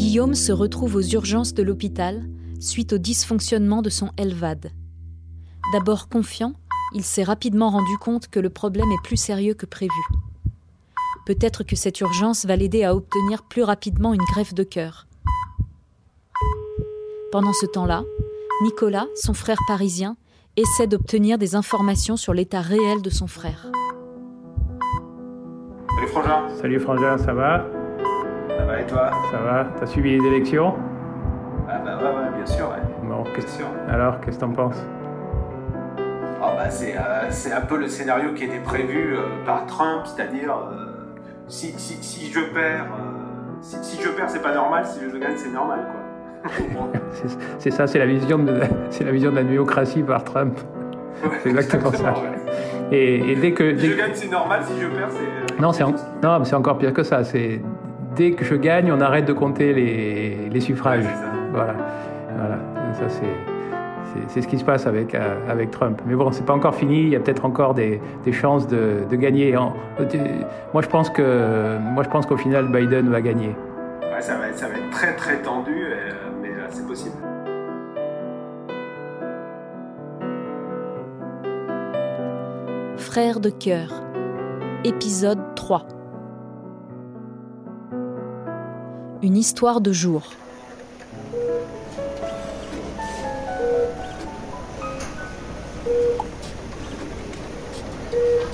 Guillaume se retrouve aux urgences de l'hôpital suite au dysfonctionnement de son LVAD. D'abord confiant, il s'est rapidement rendu compte que le problème est plus sérieux que prévu. Peut-être que cette urgence va l'aider à obtenir plus rapidement une greffe de cœur. Pendant ce temps-là, Nicolas, son frère parisien, essaie d'obtenir des informations sur l'état réel de son frère. Salut Frangin Salut Frangin, ça va? Ça va et toi Ça va T'as suivi les élections Ah bah ouais, ouais, bien sûr, ouais. Bon, Bien sûr. alors, qu'est-ce que t'en penses Ah bah c'est, euh, un peu le scénario qui était prévu euh, par Trump, c'est-à-dire euh, si, si, si je perds, euh, si, si je perds c'est pas normal, si je gagne c'est normal quoi. C'est- ça, c'est la vision de, c'est la vision de la néocratie par Trump. C'est exactement ça. ouais. Et, et dès que, Si dès je gagne c'est normal, si je perds c'est. non, c'est en- non, mais c'est encore pire que ça. C'est dès que je gagne, on arrête de compter les, les suffrages. Voilà, voilà. Ça c'est c'est- c'est ce qui se passe avec euh, avec Trump. Mais bon, c'est pas encore fini. Il y a peut-être encore des, des chances de, de gagner. En- de- moi, je pense que moi, je pense qu'au final, Biden va gagner. Ouais, ça va, être, ça va être très très tendu, euh, mais euh, c'est possible. Frère de cœur. Épisode 3. Une histoire de jour.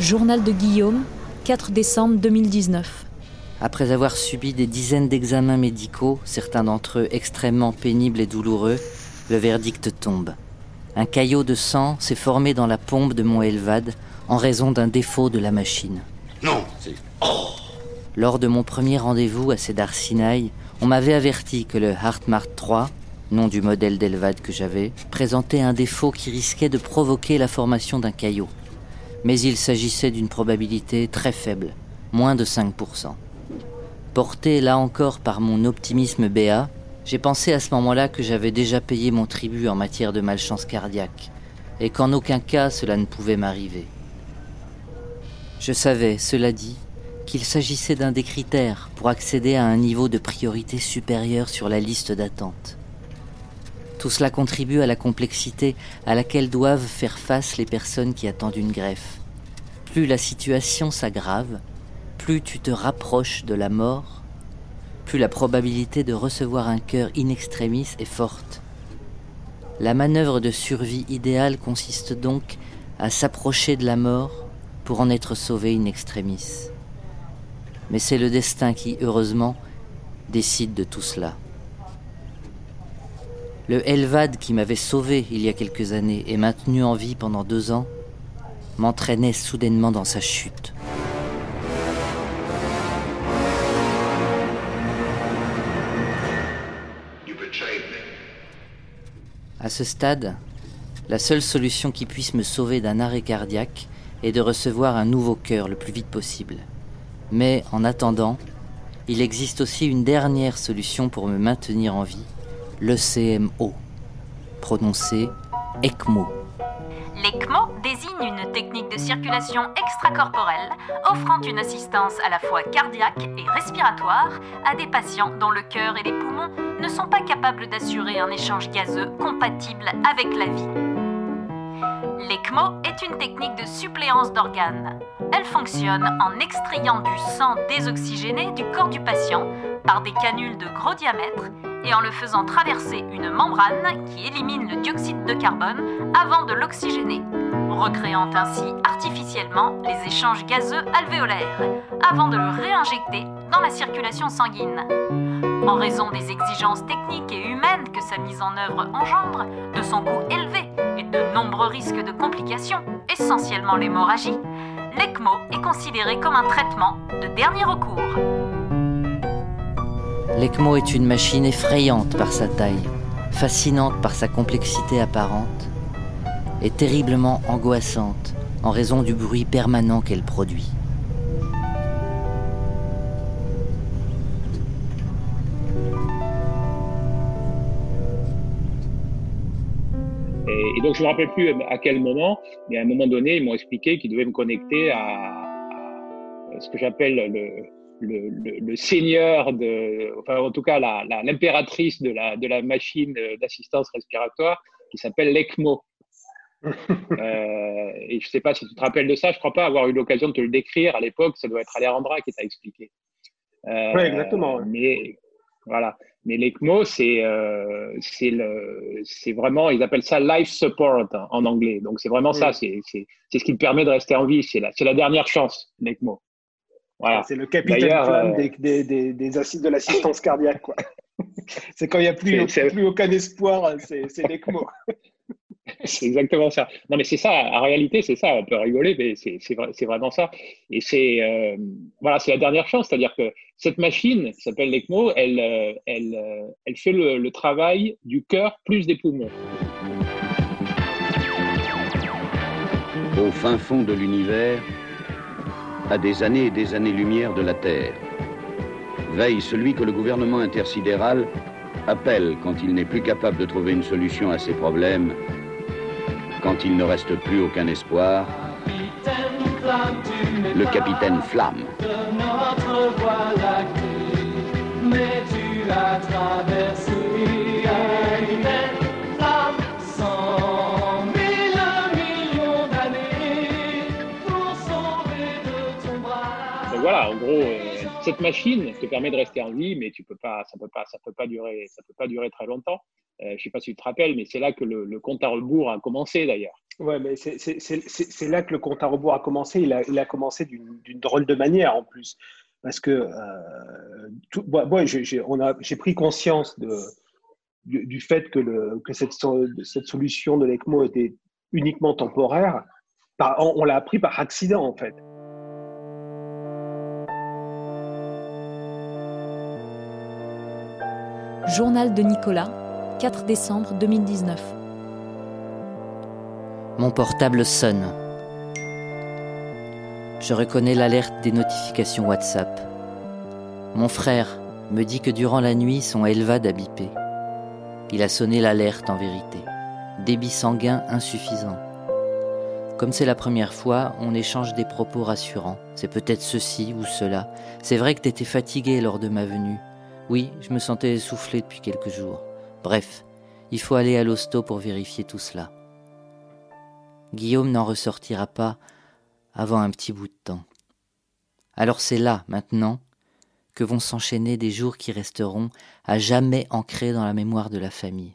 Journal de Guillaume, 4 décembre 2019. Après avoir subi des dizaines d'examens médicaux, certains d'entre eux extrêmement pénibles et douloureux, le verdict tombe. Un caillot de sang s'est formé dans la pompe de mon Elvad en raison d'un défaut de la machine. Non, c'est. Lors de mon premier rendez-vous à Cedar Sinai, on m'avait averti que le Hartmart 3, nom du modèle d'Elvad que j'avais, présentait un défaut qui risquait de provoquer la formation d'un caillot. Mais il s'agissait d'une probabilité très faible, moins de 5%. Porté là encore par mon optimisme béat, j'ai pensé à ce moment-là que j'avais déjà payé mon tribut en matière de malchance cardiaque, et qu'en aucun cas cela ne pouvait m'arriver. Je savais, cela dit, qu'il s'agissait d'un des critères pour accéder à un niveau de priorité supérieur sur la liste d'attente. Tout cela contribue à la complexité à laquelle doivent faire face les personnes qui attendent une greffe. Plus la situation s'aggrave, plus tu te rapproches de la mort, plus la probabilité de recevoir un cœur in extremis est forte. La manœuvre de survie idéale consiste donc à s'approcher de la mort pour en être sauvé in extremis. Mais c'est le destin qui, heureusement, décide de tout cela. Le Helvad qui m'avait sauvé il y a quelques années et maintenu en vie pendant deux ans m'entraînait soudainement dans sa chute. À ce stade, la seule solution qui puisse me sauver d'un arrêt cardiaque est de recevoir un nouveau cœur le plus vite possible. Mais en attendant, il existe aussi une dernière solution pour me maintenir en vie, le CMO, prononcé ECMO. L'ECMO désigne une technique de circulation extracorporelle offrant une assistance à la fois cardiaque et respiratoire à des patients dont le cœur et les poumons ne sont pas capables d'assurer un échange gazeux compatible avec la vie. L'ECMO est une technique de suppléance d'organes. Elle fonctionne en extrayant du sang désoxygéné du corps du patient par des canules de gros diamètre et en le faisant traverser une membrane qui élimine le dioxyde de carbone avant de l'oxygéner, recréant ainsi artificiellement les échanges gazeux alvéolaires avant de le réinjecter dans la circulation sanguine. En raison des exigences techniques et humaines que sa mise en œuvre engendre, de son coût élevé et de nombreux risques de complications, essentiellement l'hémorragie, l'ECMO est considéré comme un traitement de dernier recours. L'ECMO est une machine effrayante par sa taille, fascinante par sa complexité apparente, et terriblement angoissante en raison du bruit permanent qu'elle produit. Donc, je ne me rappelle plus à quel moment, mais à un moment donné, ils m'ont expliqué qu'ils devaient me connecter à, à ce que j'appelle le, le, seigneur, de, enfin en tout cas l'impératrice de, la, de la machine d'assistance respiratoire qui s'appelle l'ECMO. Euh, et je ne sais pas si tu te rappelles de ça, je ne crois pas avoir eu l'occasion de te le décrire à l'époque, ça doit être Alejandra qui t'a expliqué. Euh, oui, exactement. Mais voilà. Mais l'ECMO, c'est euh, c'est vraiment, ils appellent ça life support en anglais. Donc c'est vraiment ça, c'est ce qui te permet de rester en vie. C'est la, la dernière chance, l'ECMO. Voilà. C'est le capitaine euh, des, des, des, assises de l'assistance cardiaque. c'est quand il n'y a plus, plus aucun espoir, c'est l'ECMO. c'est exactement ça. Non, mais c'est ça, en réalité, c'est ça. On peut rigoler, mais c'est vraiment ça. Et c'est euh, voilà, la dernière chance. C'est-à-dire que cette machine, qui s'appelle l'ECMO, elle, euh, euh, elle fait le, le travail du cœur plus des poumons. Au fin fond de l'univers, à des années et des années-lumière de la Terre, veille celui que le gouvernement intersidéral appelle quand il n'est plus capable de trouver une solution à ses problèmes quand il ne reste plus aucun espoir, le capitaine Flamme. Voilà, en gros, euh, cette machine te permet de rester en vie, mais tu peux pas, ça peut pas, ça peut pas durer, ça peut pas durer très longtemps. Euh, je ne sais pas si tu te rappelles, mais c'est là que le, compte à rebours a commencé d'ailleurs. Ouais, mais c'est là que le compte à rebours a commencé. Il a, il a commencé d'une drôle de manière en plus. Parce que euh, tout, j'ai pris conscience de, du, fait que, le, que cette, cette solution de l'ECMO était uniquement temporaire. Par, on, on l'a appris par accident en fait. Journal de Nicolas, 4 décembre 2019. Mon portable sonne. Je reconnais l'alerte des notifications WhatsApp. Mon frère me dit que durant la nuit, son Elvad a. Il a sonné l'alerte en vérité. Débit sanguin insuffisant. Comme c'est la première fois, on échange des propos rassurants. C'est peut-être ceci ou cela. C'est vrai que t'étais fatigué lors de ma venue. Oui, je me sentais essoufflé depuis quelques jours. Bref, il faut aller à l'hosto pour vérifier tout cela. Guillaume n'en ressortira pas avant un petit bout de temps. Alors c'est là, maintenant, que vont s'enchaîner des jours qui resteront à jamais ancrés dans la mémoire de la famille.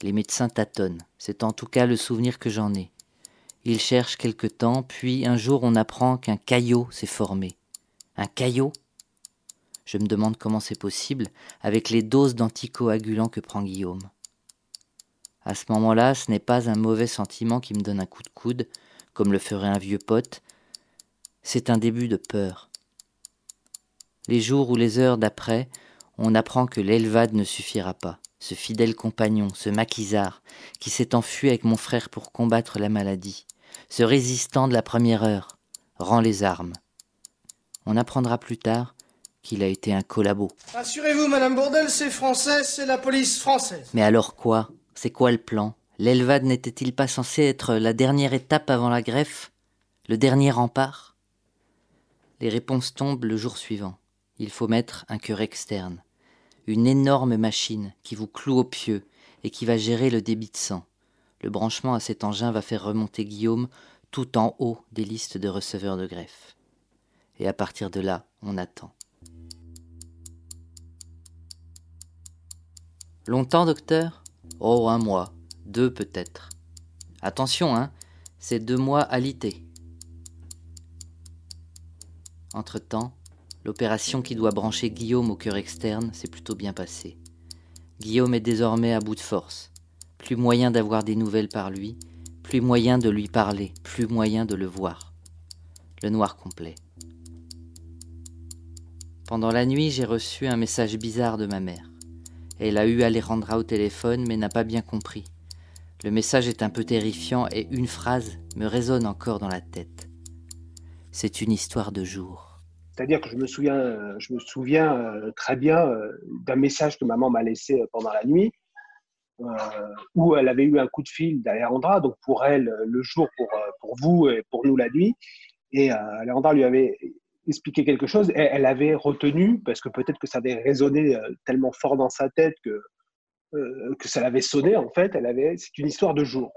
Les médecins tâtonnent, c'est en tout cas le souvenir que j'en ai. Ils cherchent quelque temps, puis un jour on apprend qu'un caillot s'est formé. Un caillot? Je me demande comment c'est possible avec les doses d'anticoagulants que prend Guillaume. À ce moment-là, ce n'est pas un mauvais sentiment qui me donne un coup de coude, comme le ferait un vieux pote, c'est un début de peur. Les jours ou les heures d'après, on apprend que l'Elvad ne suffira pas. Ce fidèle compagnon, ce maquisard, qui s'est enfui avec mon frère pour combattre la maladie, ce résistant de la première heure, rend les armes. On apprendra plus tard qu'il a été un collabo. Assurez-vous, Madame Bourdel, c'est français, c'est la police française. Mais alors quoi? C'est quoi le plan? L'Elvad n'était-il pas censé être la dernière étape avant la greffe? Le dernier rempart? Les réponses tombent le jour suivant. Il faut mettre un cœur externe. Une énorme machine qui vous cloue au pieu et qui va gérer le débit de sang. Le branchement à cet engin va faire remonter Guillaume tout en haut des listes de receveurs de greffe. Et à partir de là, on attend. Longtemps, docteur? Oh, un mois, deux peut-être. Attention, hein, c'est deux mois alité. Entre-temps, l'opération qui doit brancher Guillaume au cœur externe s'est plutôt bien passée. Guillaume est désormais à bout de force. Plus moyen d'avoir des nouvelles par lui, plus moyen de lui parler, plus moyen de le voir. Le noir complet. Pendant la nuit, j'ai reçu un message bizarre de ma mère. Elle a eu Alejandra au téléphone, mais n'a pas bien compris. Le message est un peu terrifiant et une phrase me résonne encore dans la tête. C'est une histoire de jour. C'est-à-dire que je me souviens, je me souviens euh, très bien euh, d'un message que maman m'a laissé euh, pendant la nuit, où elle avait eu un coup de fil d'Alejandra, donc pour elle le jour, pour, pour vous et pour nous la nuit. Et Alejandra lui avait expliqué quelque chose, elle, avait retenu, parce que peut-être que ça avait résonné euh, tellement fort dans sa tête que, euh, que ça l'avait sonné, en fait, elle avait, c'est une histoire de jour.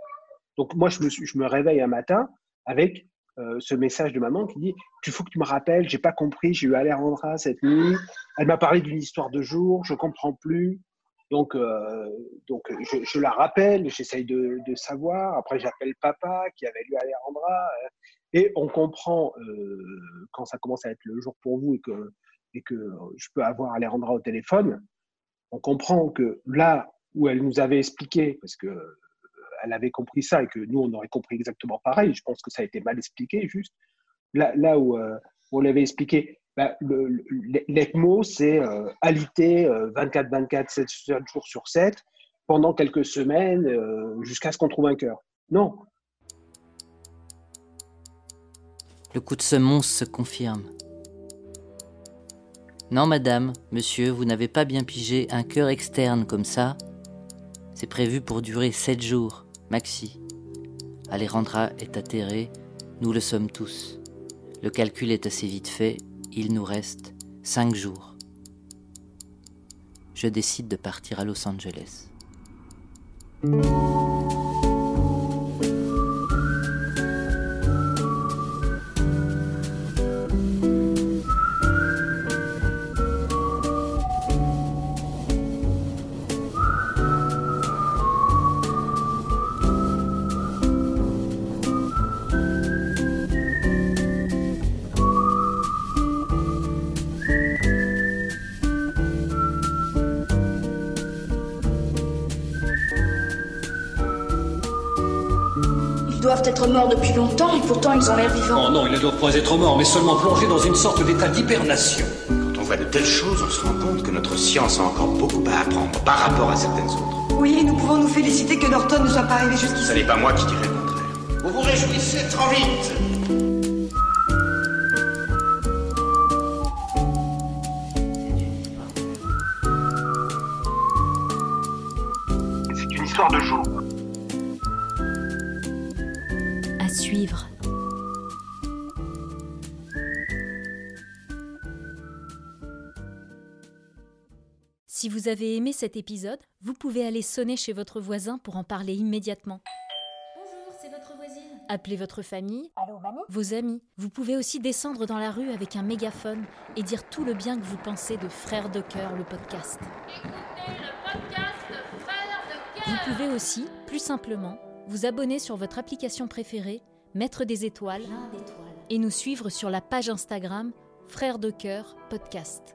Donc moi, je me, réveille un matin avec euh, ce message de maman qui dit il faut que tu me rappelles, j'ai pas compris, j'ai eu Alejandra cette nuit, elle m'a parlé d'une histoire de jour, je comprends plus. Donc, donc je, la rappelle, j'essaye de, de, savoir. Après, j'appelle papa qui avait lu Alejandra. Et on comprend euh, quand ça commence à être le jour pour vous et que, et que je peux avoir Alejandra au téléphone, on comprend que là où elle nous avait expliqué, parce que euh, elle avait compris ça et que nous on aurait compris exactement pareil, je pense que ça a été mal expliqué juste. Là, là où, euh, on l'avait expliqué, bah, l'ECMO c'est euh, alité 24-24, 7, 7 jours sur 7 pendant quelques semaines jusqu'à ce qu'on trouve un cœur. Non, Le coup de semonce se confirme. Non, madame, monsieur, vous n'avez pas bien pigé un cœur externe comme ça. C'est prévu pour durer sept jours, maxi. Alejandra est atterrée, nous le sommes tous. Le calcul est assez vite fait, il nous reste cinq jours. Je décide de partir à Los Angeles. Doivent être morts depuis longtemps et pourtant ils ont l'air vivants. Oh non, ils ne doivent pas être morts, mais seulement plongés dans une sorte d'état d'hibernation. Quand on voit de telles choses, on se rend compte que notre science a encore beaucoup à apprendre par rapport à certaines autres. Oui, nous pouvons nous féliciter que Norton ne soit pas arrivé jusqu'ici. Ce n'est pas moi qui dirai le contraire. Vous vous réjouissez trop vite C'est une histoire de jour. Suivre. Si vous avez aimé cet épisode, vous pouvez aller sonner chez votre voisin pour en parler immédiatement. Bonjour, c'est votre voisine. Appelez votre famille, Allô, mamie vos amis. Vous pouvez aussi descendre dans la rue avec un mégaphone et dire tout le bien que vous pensez de Frères de Cœur, le podcast. Écoutez le podcast de Frères de Cœur. Vous pouvez aussi, plus simplement, vous abonner sur votre application préférée mettre des étoiles et nous suivre sur la page Instagram Frères de Cœur Podcast.